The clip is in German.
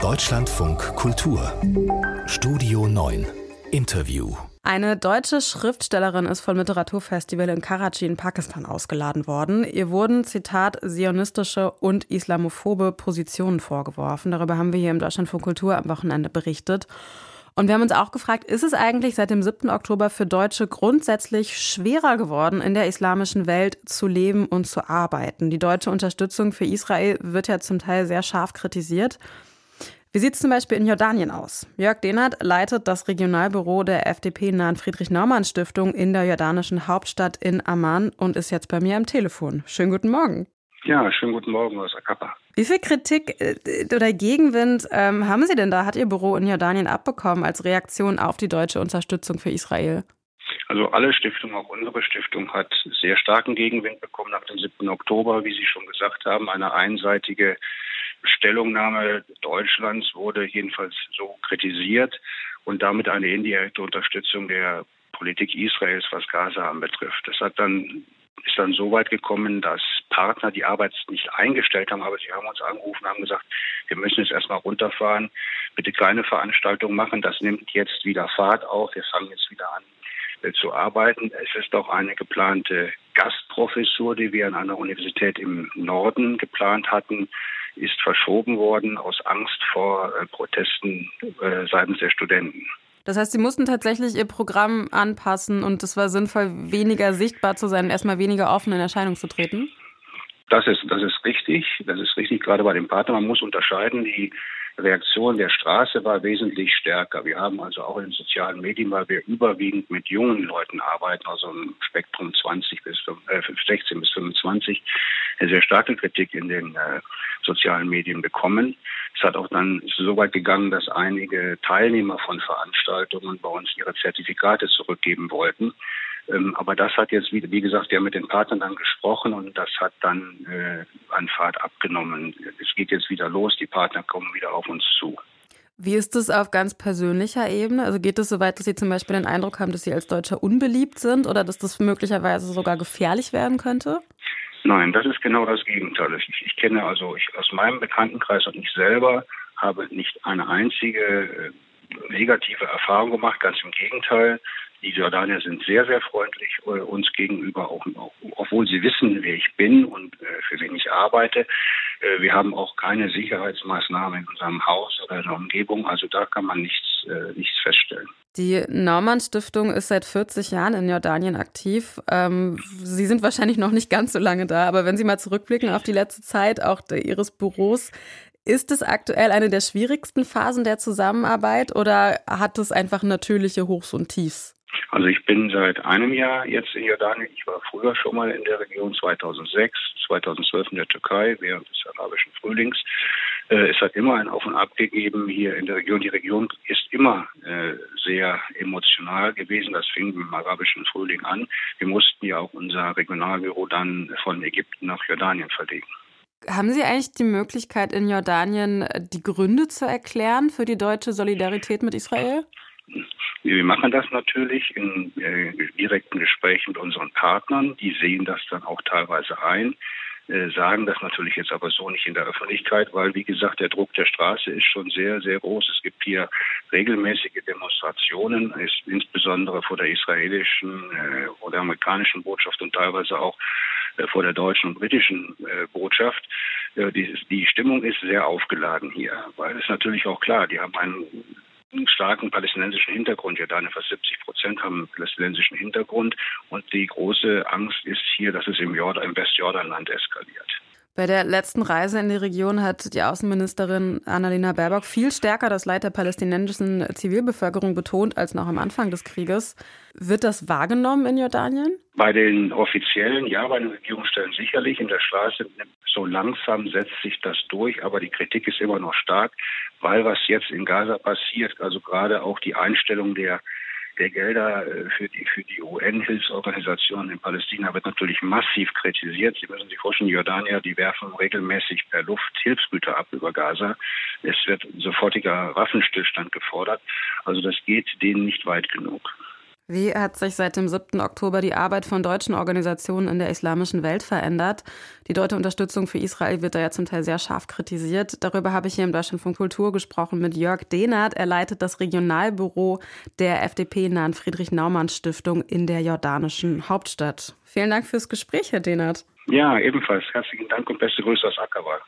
Deutschlandfunk Kultur Studio 9 Interview eine deutsche Schriftstellerin ist vom Literaturfestival in Karachi in Pakistan ausgeladen worden. Ihr wurden, Zitat, zionistische und islamophobe Positionen vorgeworfen. Darüber haben wir hier im Deutschlandfunk Kultur am Wochenende berichtet. Und wir haben uns auch gefragt, ist es eigentlich seit dem 7. Oktober für Deutsche grundsätzlich schwerer geworden, in der islamischen Welt zu leben und zu arbeiten? Die deutsche Unterstützung für Israel wird ja zum Teil sehr scharf kritisiert. Wie sieht es zum Beispiel in Jordanien aus? Jörg Dehnert leitet das Regionalbüro der FDP-nahen Friedrich-Naumann-Stiftung in der jordanischen Hauptstadt in Amman und ist jetzt bei mir am Telefon. Schönen guten Morgen. Ja, schönen guten Morgen aus Akapa. Wie viel Kritik äh, oder Gegenwind ähm, haben Sie denn da, hat Ihr Büro in Jordanien abbekommen als Reaktion auf die deutsche Unterstützung für Israel? Also alle Stiftungen, auch unsere Stiftung, hat sehr starken Gegenwind bekommen nach dem 7. Oktober, wie Sie schon gesagt haben. Eine einseitige Stellungnahme Deutschlands wurde jedenfalls so kritisiert und damit eine indirekte Unterstützung der Politik Israels, was Gaza anbetrifft. Das hat dann ist dann so weit gekommen, dass Partner die Arbeit nicht eingestellt haben, aber sie haben uns angerufen, haben gesagt, wir müssen jetzt erstmal runterfahren, bitte keine Veranstaltung machen, das nimmt jetzt wieder Fahrt auf, wir fangen jetzt wieder an äh, zu arbeiten. Es ist auch eine geplante Gastprofessur, die wir an einer Universität im Norden geplant hatten, ist verschoben worden aus Angst vor äh, Protesten äh, seitens der Studenten. Das heißt, Sie mussten tatsächlich Ihr Programm anpassen und es war sinnvoll, weniger sichtbar zu sein, erstmal weniger offen in Erscheinung zu treten? Das ist, das ist richtig. Das ist richtig, gerade bei dem Partner. Man muss unterscheiden, die Reaktion der Straße war wesentlich stärker. Wir haben also auch in den sozialen Medien, weil wir überwiegend mit jungen Leuten arbeiten, also im Spektrum 20 bis äh, 16 bis 25, eine sehr starke Kritik in den äh, sozialen Medien bekommen. Es hat auch dann so weit gegangen, dass einige Teilnehmer von Veranstaltungen bei uns ihre Zertifikate zurückgeben wollten. Ähm, aber das hat jetzt, wie, wie gesagt, ja mit den Partnern dann gesprochen und das hat dann äh, an Fahrt abgenommen. Es geht jetzt wieder los, die Partner kommen wieder auf uns zu. Wie ist es auf ganz persönlicher Ebene? Also geht es so weit, dass Sie zum Beispiel den Eindruck haben, dass Sie als Deutscher unbeliebt sind oder dass das möglicherweise sogar gefährlich werden könnte? Nein, das ist genau das Gegenteil. Ich, ich kenne also ich, aus meinem Bekanntenkreis und ich selber habe nicht eine einzige äh, negative Erfahrung gemacht. Ganz im Gegenteil. Die Jordanier sind sehr, sehr freundlich äh, uns gegenüber, auch, auch, obwohl sie wissen, wer ich bin und äh, für wen ich arbeite. Äh, wir haben auch keine Sicherheitsmaßnahmen in unserem Haus oder in der Umgebung. Also da kann man nichts, nichts feststellen. Die Naumann Stiftung ist seit 40 Jahren in Jordanien aktiv. Ähm, Sie sind wahrscheinlich noch nicht ganz so lange da, aber wenn Sie mal zurückblicken auf die letzte Zeit, auch Ihres Büros, ist es aktuell eine der schwierigsten Phasen der Zusammenarbeit oder hat es einfach natürliche Hochs und Tiefs? Also ich bin seit einem Jahr jetzt in Jordanien. Ich war früher schon mal in der Region 2006, 2012 in der Türkei während des arabischen Frühlings. Äh, es hat immer ein Auf und Ab gegeben hier in der Region. Die Region ist immer äh, sehr emotional gewesen. Das fing dem arabischen Frühling an. Wir mussten ja auch unser Regionalbüro dann von Ägypten nach Jordanien verlegen. Haben Sie eigentlich die Möglichkeit, in Jordanien die Gründe zu erklären für die deutsche Solidarität mit Israel? Wir machen das natürlich in äh, direkten Gesprächen mit unseren Partnern. Die sehen das dann auch teilweise ein, äh, sagen das natürlich jetzt aber so nicht in der Öffentlichkeit, weil, wie gesagt, der Druck der Straße ist schon sehr, sehr groß. Es gibt hier regelmäßige Demonstrationen, ist insbesondere vor der israelischen äh, oder amerikanischen Botschaft und teilweise auch äh, vor der deutschen und britischen äh, Botschaft. Äh, die, die Stimmung ist sehr aufgeladen hier, weil es natürlich auch klar, die haben einen einen starken palästinensischen Hintergrund. Jordanien fast 70 Prozent haben palästinensischen Hintergrund. Und die große Angst ist hier, dass es im, Jordan, im Westjordanland eskaliert. Bei der letzten Reise in die Region hat die Außenministerin Annalena Baerbock viel stärker das Leid der palästinensischen Zivilbevölkerung betont als noch am Anfang des Krieges. Wird das wahrgenommen in Jordanien? Bei den Offiziellen, ja, bei den Regierungsstellen sicherlich. In der Straße so langsam setzt sich das durch, aber die Kritik ist immer noch stark, weil was jetzt in Gaza passiert, also gerade auch die Einstellung der der Gelder äh, für die, für die UN-Hilfsorganisationen in Palästina wird natürlich massiv kritisiert. Sie müssen sich vorstellen, die Jordanier, die werfen regelmäßig per Luft Hilfsgüter ab über Gaza. Es wird sofortiger Waffenstillstand gefordert. Also das geht denen nicht weit genug. Wie hat sich seit dem 7. Oktober die Arbeit von deutschen Organisationen in der islamischen Welt verändert? Die deutsche Unterstützung für Israel wird da ja zum Teil sehr scharf kritisiert. Darüber habe ich hier im Deutschland von Kultur gesprochen mit Jörg Dehnert. Er leitet das Regionalbüro der FDP-nahen Friedrich-Naumann-Stiftung in der jordanischen Hauptstadt. Vielen Dank fürs Gespräch, Herr Dehnert. Ja, ebenfalls. Herzlichen Dank und beste Grüße aus Ackerwald.